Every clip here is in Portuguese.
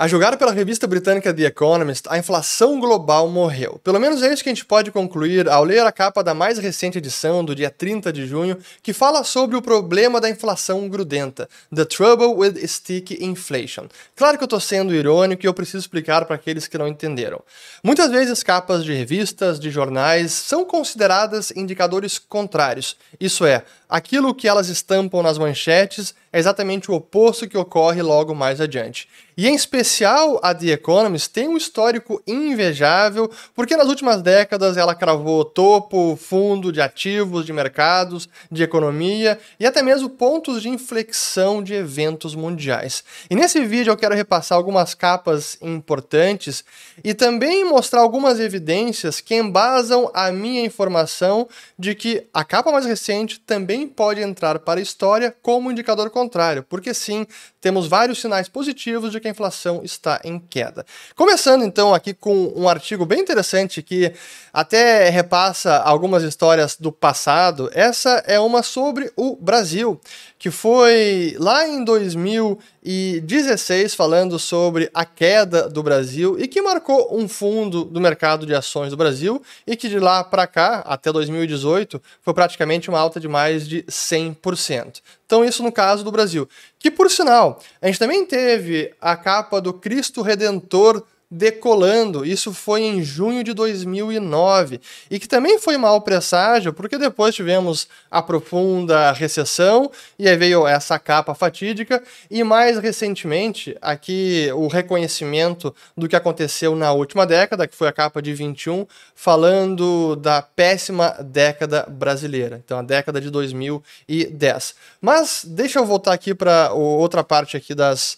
A julgar pela revista britânica The Economist, a inflação global morreu. Pelo menos é isso que a gente pode concluir ao ler a capa da mais recente edição, do dia 30 de junho, que fala sobre o problema da inflação grudenta, The Trouble with Sticky Inflation. Claro que eu estou sendo irônico e eu preciso explicar para aqueles que não entenderam. Muitas vezes capas de revistas, de jornais, são consideradas indicadores contrários. Isso é, aquilo que elas estampam nas manchetes é exatamente o oposto que ocorre logo mais adiante. E em especial a The Economist tem um histórico invejável, porque nas últimas décadas ela cravou topo, fundo de ativos, de mercados, de economia e até mesmo pontos de inflexão de eventos mundiais. E nesse vídeo eu quero repassar algumas capas importantes e também mostrar algumas evidências que embasam a minha informação de que a capa mais recente também pode entrar para a história como indicador contrário, porque sim, temos vários sinais positivos de que a inflação está em queda. Começando então aqui com um artigo bem interessante que até repassa algumas histórias do passado. Essa é uma sobre o Brasil, que foi lá em 2016 falando sobre a queda do Brasil e que marcou um fundo do mercado de ações do Brasil e que de lá para cá, até 2018, foi praticamente uma alta de mais de 100%. Então isso no caso do Brasil. Que por sinal, a gente também teve a capa do Cristo Redentor decolando. Isso foi em junho de 2009 e que também foi mau presságio, porque depois tivemos a profunda recessão e aí veio essa capa fatídica e mais recentemente aqui o reconhecimento do que aconteceu na última década, que foi a capa de 21, falando da péssima década brasileira. Então a década de 2010. Mas deixa eu voltar aqui para outra parte aqui das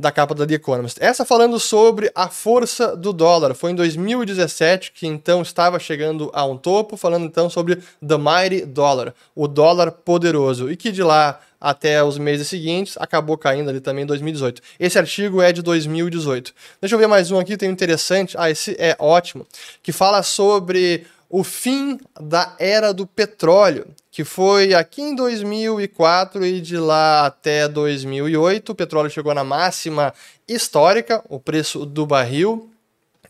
da capa da The Economist. Essa falando sobre a força do dólar. Foi em 2017 que então estava chegando a um topo, falando então sobre The Mighty Dollar, o dólar poderoso, e que de lá até os meses seguintes, acabou caindo ali também em 2018. Esse artigo é de 2018. Deixa eu ver mais um aqui, tem um interessante. Ah, esse é ótimo, que fala sobre o fim da era do petróleo, que foi aqui em 2004 e de lá até 2008, o petróleo chegou na máxima histórica, o preço do barril.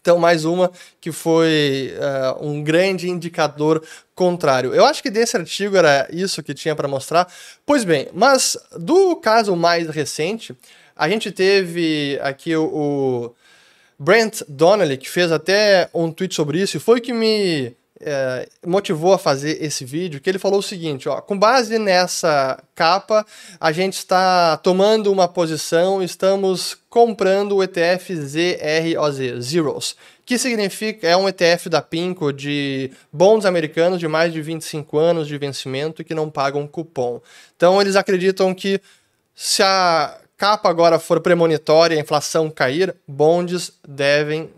Então, mais uma que foi uh, um grande indicador contrário. Eu acho que desse artigo era isso que tinha para mostrar. Pois bem, mas do caso mais recente, a gente teve aqui o, o Brent Donnelly, que fez até um tweet sobre isso, e foi que me é, motivou a fazer esse vídeo, que ele falou o seguinte, ó, com base nessa capa, a gente está tomando uma posição, estamos comprando o ETF ZROZ, Zeros, que significa, é um ETF da Pinco de bons americanos de mais de 25 anos de vencimento que não pagam cupom. Então eles acreditam que se a capa agora for premonitória a inflação cair, bonds devem,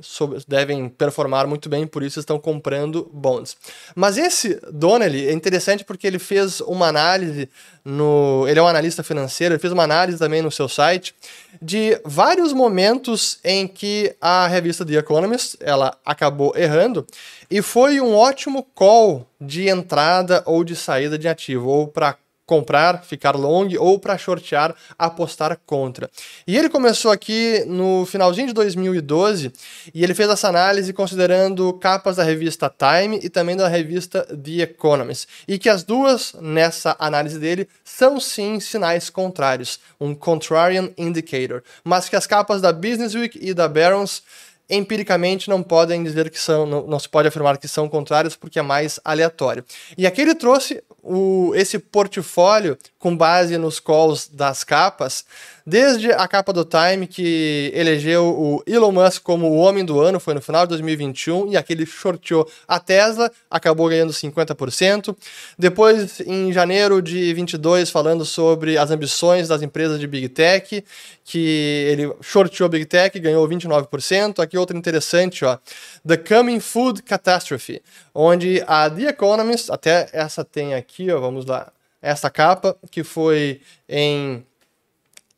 devem performar muito bem, por isso estão comprando bonds. Mas esse Donnelly é interessante porque ele fez uma análise no. Ele é um analista financeiro, ele fez uma análise também no seu site de vários momentos em que a revista The Economist ela acabou errando e foi um ótimo call de entrada ou de saída de ativo, ou para comprar, ficar long ou para shortear, apostar contra. E ele começou aqui no finalzinho de 2012 e ele fez essa análise considerando capas da revista Time e também da revista The Economist. E que as duas, nessa análise dele, são sim sinais contrários, um contrarian indicator, mas que as capas da Business Week e da Barron's empiricamente não podem dizer que são, não, não se pode afirmar que são contrários porque é mais aleatório. E aqui ele trouxe o, esse portfólio com base nos calls das capas, desde a capa do Time, que elegeu o Elon Musk como o homem do ano, foi no final de 2021, e aquele shorteou a Tesla, acabou ganhando 50%. Depois, em janeiro de 22, falando sobre as ambições das empresas de Big Tech, que ele shorteou Big Tech, ganhou 29%. Aqui outro interessante, ó, The Coming Food Catastrophe, onde a The Economist, até essa tem aqui, ó, vamos lá, essa capa, que foi em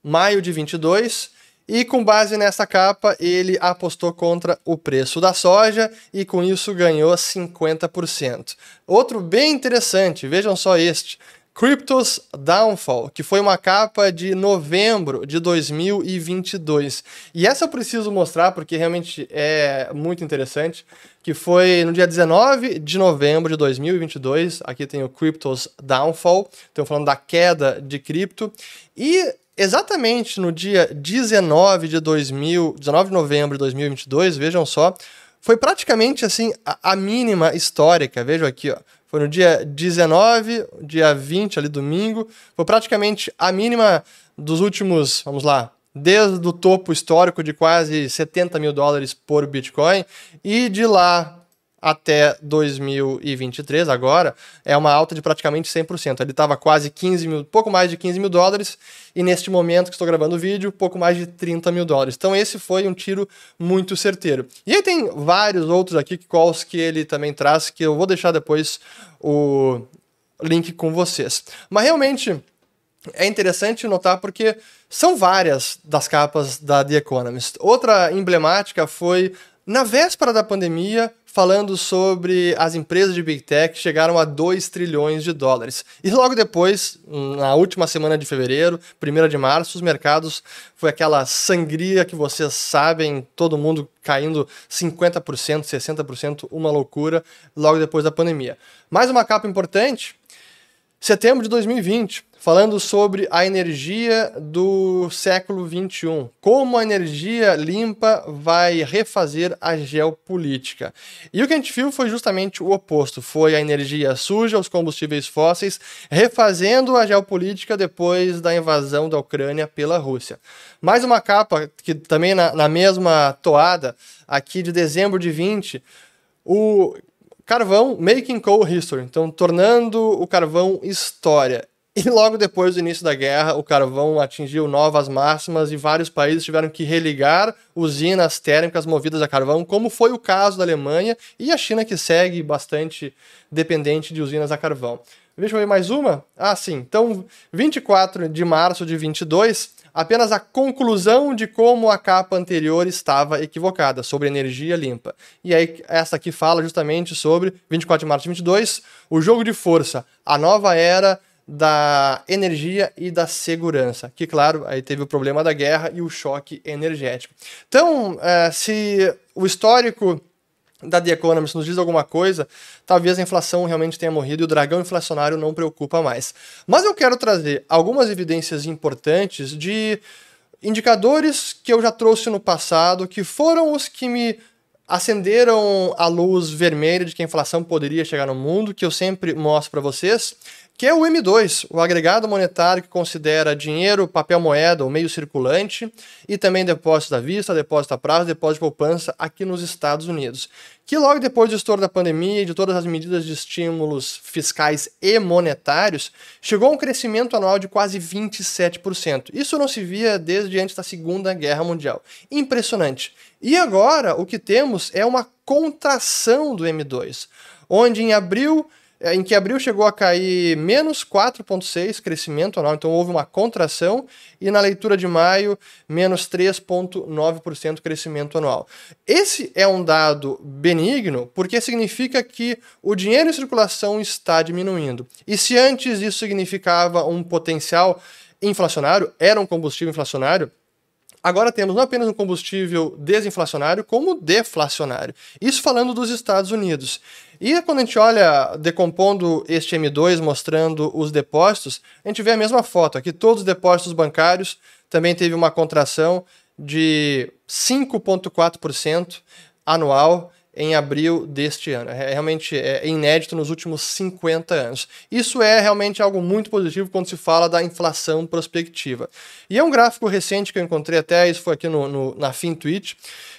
maio de 22, e com base nessa capa, ele apostou contra o preço da soja e com isso ganhou 50%. Outro bem interessante, vejam só este, Crypto's Downfall, que foi uma capa de novembro de 2022. E essa eu preciso mostrar porque realmente é muito interessante, que foi no dia 19 de novembro de 2022. Aqui tem o Crypto's Downfall, estamos falando da queda de cripto. E exatamente no dia 19 de 2000, 19 de novembro de 2022, vejam só, foi praticamente assim a, a mínima histórica. Vejam aqui, ó. Foi no dia 19, dia 20, ali domingo. Foi praticamente a mínima dos últimos, vamos lá, desde o topo histórico de quase 70 mil dólares por Bitcoin. E de lá até 2023, agora, é uma alta de praticamente 100%. Ele estava quase 15 mil, pouco mais de 15 mil dólares, e neste momento que estou gravando o vídeo, pouco mais de 30 mil dólares. Então esse foi um tiro muito certeiro. E aí tem vários outros aqui, quais que ele também traz, que eu vou deixar depois o link com vocês. Mas realmente é interessante notar porque são várias das capas da The Economist. Outra emblemática foi na véspera da pandemia, falando sobre as empresas de Big Tech chegaram a 2 trilhões de dólares. E logo depois, na última semana de fevereiro, 1 de março, os mercados foi aquela sangria que vocês sabem, todo mundo caindo 50%, 60%, uma loucura, logo depois da pandemia. Mais uma capa importante, setembro de 2020, falando sobre a energia do século 21, como a energia limpa vai refazer a geopolítica. E o que a gente viu foi justamente o oposto, foi a energia suja, os combustíveis fósseis, refazendo a geopolítica depois da invasão da Ucrânia pela Rússia. Mais uma capa que também na, na mesma toada, aqui de dezembro de 20, o carvão making coal history, então tornando o carvão história. E logo depois do início da guerra, o carvão atingiu novas máximas e vários países tiveram que religar usinas térmicas movidas a carvão, como foi o caso da Alemanha e a China, que segue bastante dependente de usinas a carvão. Deixa eu ver mais uma. Ah, sim. Então, 24 de março de 22, apenas a conclusão de como a capa anterior estava equivocada, sobre energia limpa. E aí, essa aqui fala justamente sobre 24 de março de 22, o jogo de força, a nova era da energia e da segurança, que claro, aí teve o problema da guerra e o choque energético. Então, é, se o histórico da The Economist nos diz alguma coisa, talvez a inflação realmente tenha morrido e o dragão inflacionário não preocupa mais. Mas eu quero trazer algumas evidências importantes de indicadores que eu já trouxe no passado, que foram os que me acenderam a luz vermelha de que a inflação poderia chegar no mundo, que eu sempre mostro para vocês, que é o M2, o agregado monetário que considera dinheiro, papel moeda ou meio circulante, e também depósito à vista, depósito a prazo, depósito de poupança aqui nos Estados Unidos. Que logo depois do estouro da pandemia e de todas as medidas de estímulos fiscais e monetários, chegou a um crescimento anual de quase 27%. Isso não se via desde antes da Segunda Guerra Mundial. Impressionante. E agora o que temos é uma contração do M2, onde em abril em que abril chegou a cair menos 4,6% crescimento anual, então houve uma contração, e na leitura de maio, menos 3,9% crescimento anual. Esse é um dado benigno, porque significa que o dinheiro em circulação está diminuindo. E se antes isso significava um potencial inflacionário, era um combustível inflacionário, agora temos não apenas um combustível desinflacionário, como deflacionário. Isso falando dos Estados Unidos. E quando a gente olha decompondo este M2, mostrando os depósitos, a gente vê a mesma foto. Aqui todos os depósitos bancários também teve uma contração de 5,4% anual em abril deste ano. É, realmente é inédito nos últimos 50 anos. Isso é realmente algo muito positivo quando se fala da inflação prospectiva. E é um gráfico recente que eu encontrei até, isso foi aqui no, no, na FinTwitch,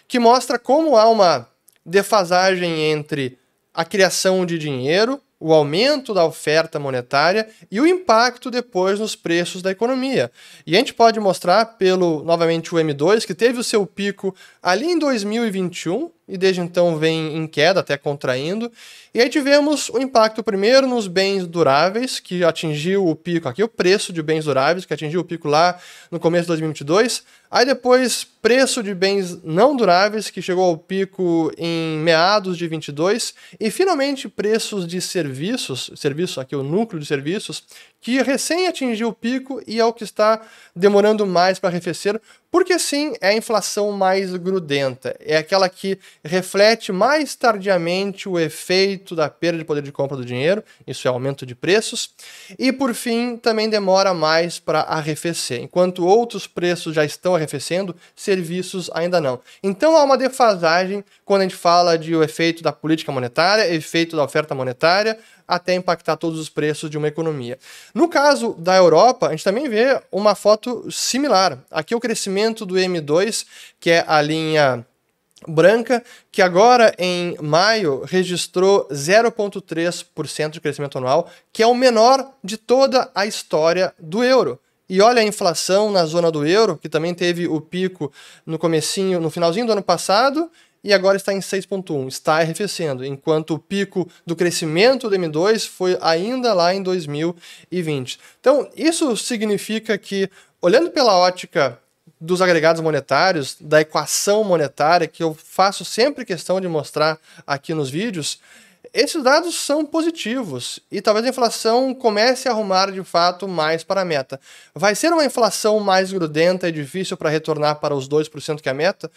que mostra como há uma defasagem entre a criação de dinheiro o aumento da oferta monetária e o impacto depois nos preços da economia. E a gente pode mostrar pelo, novamente, o M2, que teve o seu pico ali em 2021 e desde então vem em queda, até contraindo. E aí tivemos o impacto primeiro nos bens duráveis, que atingiu o pico aqui, o preço de bens duráveis, que atingiu o pico lá no começo de 2022. Aí depois, preço de bens não duráveis, que chegou ao pico em meados de 22. E finalmente, preços de serviços, serviço aqui, o núcleo de serviços, que recém atingiu o pico e é o que está demorando mais para arrefecer, porque sim, é a inflação mais grudenta, é aquela que reflete mais tardiamente o efeito da perda de poder de compra do dinheiro, isso é aumento de preços, e por fim também demora mais para arrefecer. Enquanto outros preços já estão arrefecendo, serviços ainda não. Então há uma defasagem quando a gente fala de o efeito da política monetária, efeito da oferta monetária, até impactar todos os preços de uma economia. No caso da Europa, a gente também vê uma foto similar. Aqui é o crescimento do M2, que é a linha branca, que agora em maio registrou 0,3% de crescimento anual, que é o menor de toda a história do euro. E olha a inflação na zona do euro, que também teve o pico no comecinho, no finalzinho do ano passado, e agora está em 6,1, está arrefecendo, enquanto o pico do crescimento do M2 foi ainda lá em 2020. Então, isso significa que, olhando pela ótica dos agregados monetários, da equação monetária, que eu faço sempre questão de mostrar aqui nos vídeos, esses dados são positivos e talvez a inflação comece a arrumar de fato mais para a meta. Vai ser uma inflação mais grudenta e difícil para retornar para os 2% que é a meta?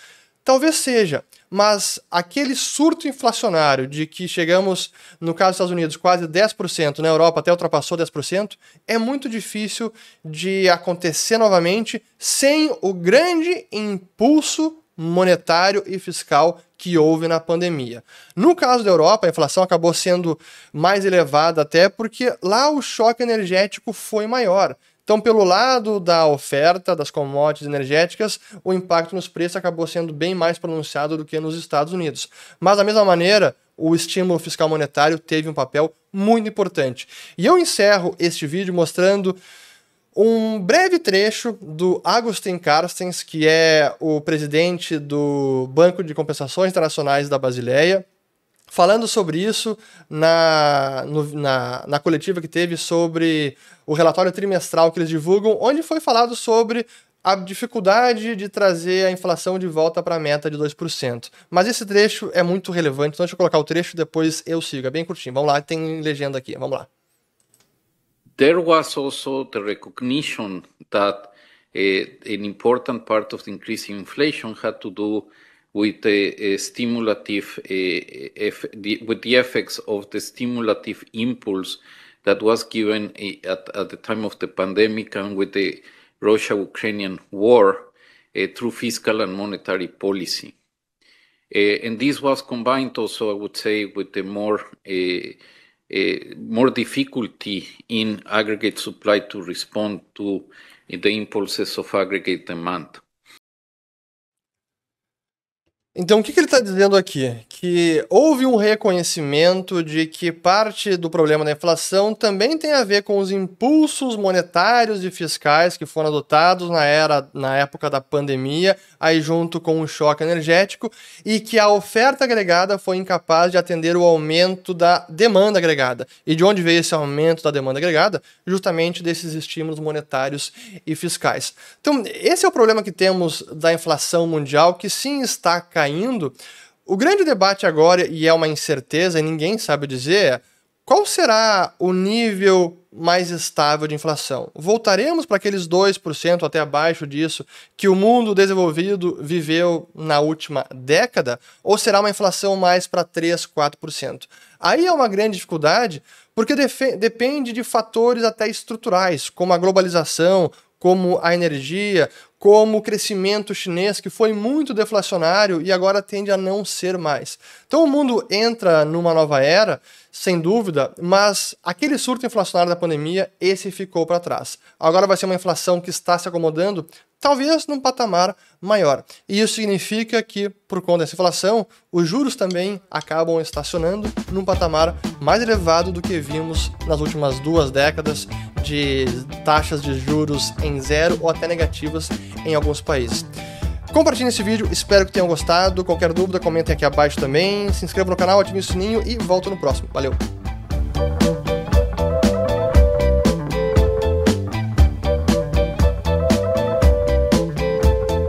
Talvez seja, mas aquele surto inflacionário de que chegamos, no caso dos Estados Unidos, quase 10%, na Europa até ultrapassou 10%, é muito difícil de acontecer novamente sem o grande impulso monetário e fiscal que houve na pandemia. No caso da Europa, a inflação acabou sendo mais elevada até porque lá o choque energético foi maior. Então, pelo lado da oferta das commodities energéticas, o impacto nos preços acabou sendo bem mais pronunciado do que nos Estados Unidos. Mas, da mesma maneira, o estímulo fiscal monetário teve um papel muito importante. E eu encerro este vídeo mostrando um breve trecho do Agustin Carstens, que é o presidente do Banco de Compensações Internacionais da Basileia, falando sobre isso na, no, na, na coletiva que teve sobre o relatório trimestral que eles divulgam, onde foi falado sobre a dificuldade de trazer a inflação de volta para a meta de 2%. Mas esse trecho é muito relevante, então deixa eu colocar o trecho depois eu sigo. É bem curtinho. Vamos lá, tem legenda aqui. Vamos lá. There was also the recognition that uh, an important part of the increasing inflation had to do with the uh, stimulative, uh, the, with the effects of the stimulative impulse that was given at, at the time of the pandemic and with the Russia-Ukrainian war uh, through fiscal and monetary policy. Uh, and this was combined also, I would say, with the more uh, more difficulty in aggregate supply to respond to the impulses of aggregate demand. Então, o que, que ele está dizendo aqui? Que houve um reconhecimento de que parte do problema da inflação também tem a ver com os impulsos monetários e fiscais que foram adotados na, era, na época da pandemia, aí junto com o choque energético, e que a oferta agregada foi incapaz de atender o aumento da demanda agregada. E de onde veio esse aumento da demanda agregada? Justamente desses estímulos monetários e fiscais. Então, esse é o problema que temos da inflação mundial, que sim está caindo caindo. O grande debate agora, e é uma incerteza e ninguém sabe dizer, é qual será o nível mais estável de inflação? Voltaremos para aqueles 2% até abaixo disso que o mundo desenvolvido viveu na última década? Ou será uma inflação mais para 3%, 4%? Aí é uma grande dificuldade, porque depende de fatores até estruturais, como a globalização, como a energia, como o crescimento chinês, que foi muito deflacionário e agora tende a não ser mais. Então o mundo entra numa nova era, sem dúvida, mas aquele surto inflacionário da pandemia, esse ficou para trás. Agora vai ser uma inflação que está se acomodando, talvez num patamar maior. E isso significa que, por conta dessa inflação, os juros também acabam estacionando num patamar mais elevado do que vimos nas últimas duas décadas de taxas de juros em zero ou até negativas em alguns países. Compartilhe esse vídeo, espero que tenham gostado. Qualquer dúvida, comentem aqui abaixo também. Se inscreva no canal, ative o sininho e volto no próximo. Valeu!